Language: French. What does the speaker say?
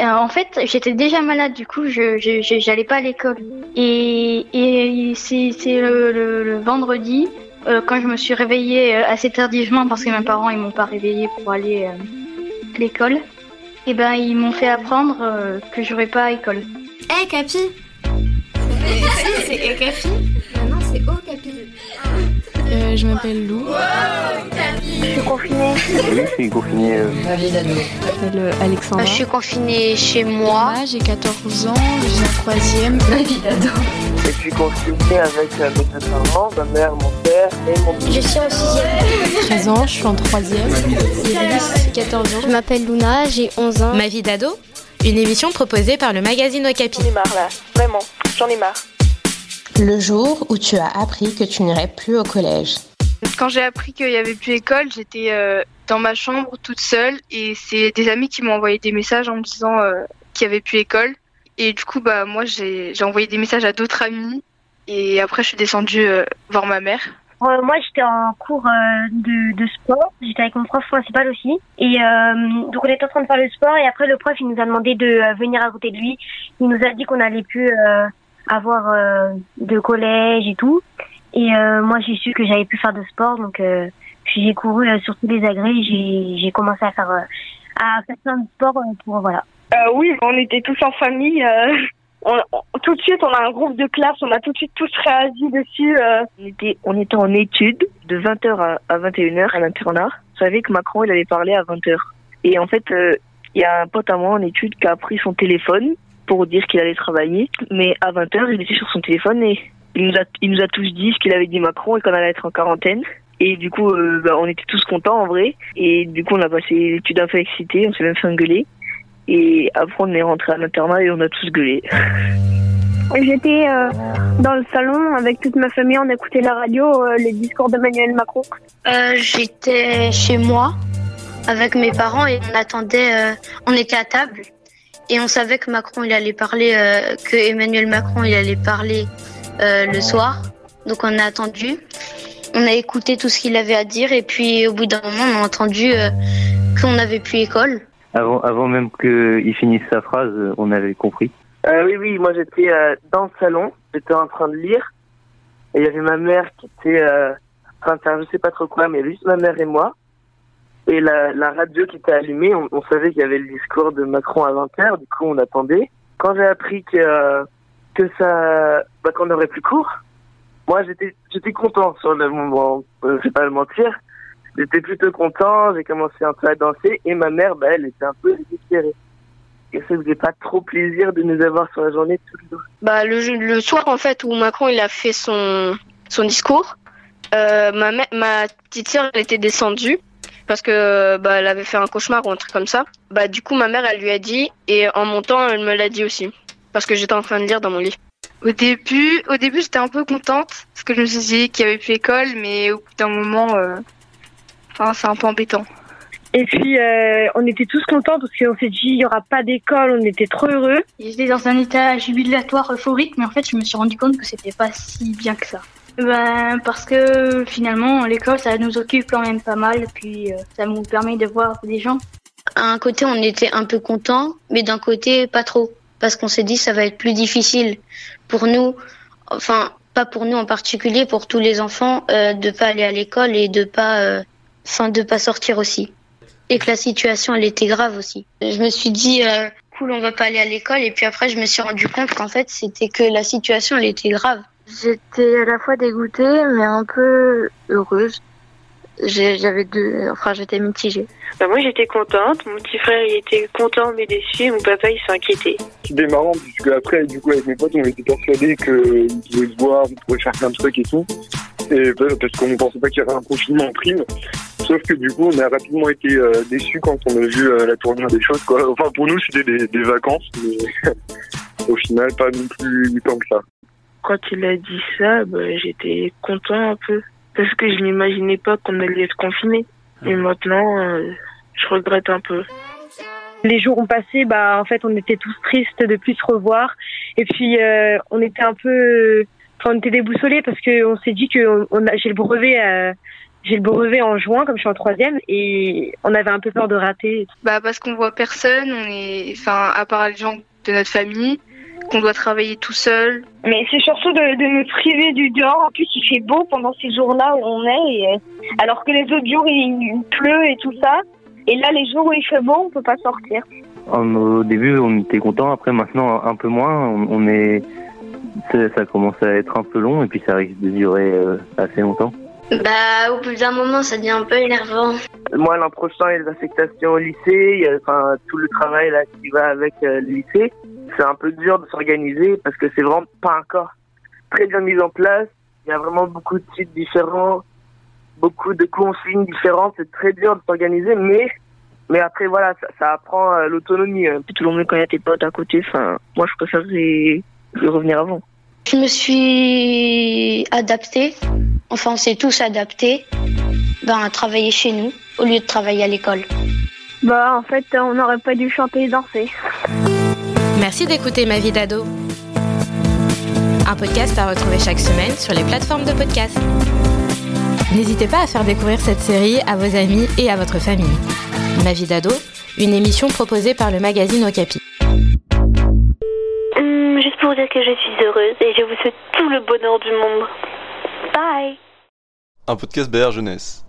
Euh, en fait, j'étais déjà malade, du coup, je j'allais pas à l'école. Et, et c'est c'est le, le- le vendredi, euh, quand je me suis réveillée euh, assez tardivement parce que mes parents ils m'ont pas réveillée pour aller euh, à l'école. Et ben ils m'ont fait apprendre euh, que j'aurais pas à école. Eh Capi C'est Eh Capi Non, c'est au Capi. Euh, Je m'appelle Lou. Je suis confinée. Oui, je suis confiné. euh, Je m'appelle euh, Alexandra. Je suis confinée chez moi. Moi, j'ai 14 ans, je suis en troisième. Je suis confiné avec euh, mes deux parents, ma mère, mon père et mon Je suis en sixième. 13 ans, je suis en troisième. Iris, 14 ans. Je m'appelle Luna, j'ai 11 ans. Ma vie d'ado Une émission proposée par le magazine Okapi. J'en ai marre là, vraiment, j'en ai marre. Le jour où tu as appris que tu n'irais plus au collège. Quand j'ai appris qu'il n'y avait plus école, j'étais euh, dans ma chambre toute seule et c'est des amis qui m'ont envoyé des messages en me disant euh, qu'il n'y avait plus école. Et du coup, bah moi, j'ai j'ai envoyé des messages à d'autres amis et après, je suis descendue euh, voir ma mère. Moi, j'étais en cours de, de sport. J'étais avec mon prof principal aussi. Et euh, donc, on était en train de faire le sport. Et après, le prof, il nous a demandé de venir à côté de lui. Il nous a dit qu'on allait plus euh, avoir euh, de collège et tout. Et euh, moi, j'ai su que j'avais plus faire de sport. Donc, euh, puis j'ai couru euh, sur tous les agrès. J'ai j'ai commencé à faire, euh, à faire plein de sport euh, pour, voilà. Euh, oui, on était tous en famille. euh, on- on- tout de suite, on a un groupe de classe, on a tout de suite tous réagi dessus. euh. On était, on était en études de 20h à, à 21h à l'internat. Je savais que Macron, il avait parlé à 20h. Et en fait, euh, il y a un pote à moi en études qui a pris son téléphone pour dire qu'il allait travailler. Mais à 20h, il était sur son téléphone et il nous a, il nous a tous dit ce qu'il avait dit Macron et qu'on allait être en quarantaine. Et du coup, euh, bah, on était tous contents en vrai. Et du coup, on a passé l'étude un peu excité, on s'est même fait engueuler. Et après, on est rentré à l'internat et on a tous gueulé. J'étais euh, dans le salon avec toute ma famille, on écoutait la radio, euh, les discours d'Emmanuel Macron. Euh, J'étais chez moi avec mes parents et on attendait, euh, on était à table et on savait que Macron il allait parler, euh, que Emmanuel Macron il allait parler euh, le soir. Donc on a attendu, on a écouté tout ce qu'il avait à dire et puis au bout d'un moment on a entendu euh, qu'on n'avait plus école. Avant, avant même qu'il finisse sa phrase, on avait compris. Euh, oui, oui, moi j'étais euh, dans le salon, j'étais en train de lire, et il y avait ma mère qui était euh, en train de faire je sais pas trop quoi, mais juste ma mère et moi. Et la, radio qui était allumée, on, savait qu'il y avait le discours de Macron à 20h, du coup on attendait. Quand j'ai appris que, que ça, bah, qu'on aurait plus cours, moi j'étais, j'étais content sur le moment, euh, je vais pas le mentir. J'étais plutôt content, j'ai commencé un peu à danser, et ma mère, bah, elle était un peu désespérée. Et ça faisait pas trop plaisir de nous avoir sur la journée tous les jours. Bah, le, le soir, en fait, où Macron il a fait son, son discours, euh, ma, ma petite sœur elle était descendue parce que bah, elle avait fait un cauchemar ou un truc comme ça. Bah, du coup, ma mère, elle lui a dit, et en montant, elle me l'a dit aussi. Parce que j'étais en train de lire dans mon lit. Au début, au début, j'étais un peu contente parce que je me suis dit qu'il n'y avait plus école, mais au bout d'un moment, euh, enfin, c'est un peu embêtant. Et puis, euh, on était tous contents parce qu'on s'est dit, il y aura pas d'école, on était trop heureux. J'étais dans un état jubilatoire euphorique, mais en fait, je me suis rendu compte que c'était pas si bien que ça. Ben, parce que finalement, l'école, ça nous occupe quand même pas mal, puis euh, ça nous permet de voir des gens. À un côté, on était un peu content, mais d'un côté, pas trop. Parce qu'on s'est dit, ça va être plus difficile pour nous, enfin, pas pour nous en particulier, pour tous les enfants, euh, de pas aller à l'école et de pas, euh, enfin, de pas sortir aussi. Et que la situation, elle était grave aussi. Je me suis dit, euh, cool, on va pas aller à l'école. Et puis après, je me suis rendu compte qu'en fait, c'était que la situation, elle était grave. J'étais à la fois dégoûtée, mais un peu heureuse. J'ai- J'avais deux, enfin, j'étais mitigée. Bah, moi, j'étais contente. Mon petit frère, il était content, mais déçu. Et mon papa, il s'est inquiété. C'était marrant, puisque après, du coup, avec mes potes, on était persuadés qu'on pouvait se voir, on pouvait faire plein de trucs et tout. Et bah, parce qu'on ne pensait pas qu'il y aurait un confinement en prime. Sauf que du coup, on a rapidement été euh, déçus quand on a vu euh, la tournure des choses. Quoi. Enfin, pour nous, c'était des, des vacances, mais au final, pas non plus tant que ça. Quand il a dit ça, bah, j'étais content un peu. Parce que je n'imaginais pas qu'on allait être confiné. Et maintenant, euh, je regrette un peu. Les jours ont passé, bah, en fait, on était tous tristes de plus se revoir. Et puis, euh, on était un peu, enfin, on était déboussolés parce qu'on s'est dit que on a, j'ai le brevet euh, j'ai le brevet en juin, comme je suis en troisième, et on avait un peu peur de rater. Bah parce qu'on voit personne, on est, enfin, à part les gens de notre famille, qu'on doit travailler tout seul. Mais c'est surtout de, de me priver du dehors. En plus, il fait beau pendant ces jours-là où on est, et, euh, alors que les autres jours il, il pleut et tout ça. Et là, les jours où il fait beau, on peut pas sortir. Au début, on était content. Après, maintenant, un peu moins. On, on est, ça, ça commence à être un peu long et puis ça risque de durer euh, assez longtemps. Bah, au bout d'un moment, ça devient un peu énervant. Moi, l'an prochain, il y a des affectations au lycée, il y a, enfin, tout le travail là qui va avec euh, le lycée. C'est un peu dur de s'organiser parce que c'est vraiment pas encore très bien mis en place. Il y a vraiment beaucoup de sites différents, beaucoup de consignes différentes. C'est très dur de s'organiser, mais mais après voilà, ça, ça apprend euh, l'autonomie. euh. C'est toujours mieux quand il y a tes potes à côté. Enfin, moi, je préférerais revenir avant. Je me suis adaptée. Enfin, on s'est tous adaptés. Ben, à travailler chez nous au lieu de travailler à l'école. Bah, en fait, on n'aurait pas dû chanter et danser. Merci d'écouter Ma vie d'ado. Un podcast à retrouver chaque semaine sur les plateformes de podcast. N'hésitez pas à faire découvrir cette série à vos amis et à votre famille. Ma vie d'ado, une émission proposée par le magazine Okapi. Hum, juste pour dire que je suis heureuse et je vous souhaite tout le bonheur du monde. Bye Un podcast BR Jeunesse.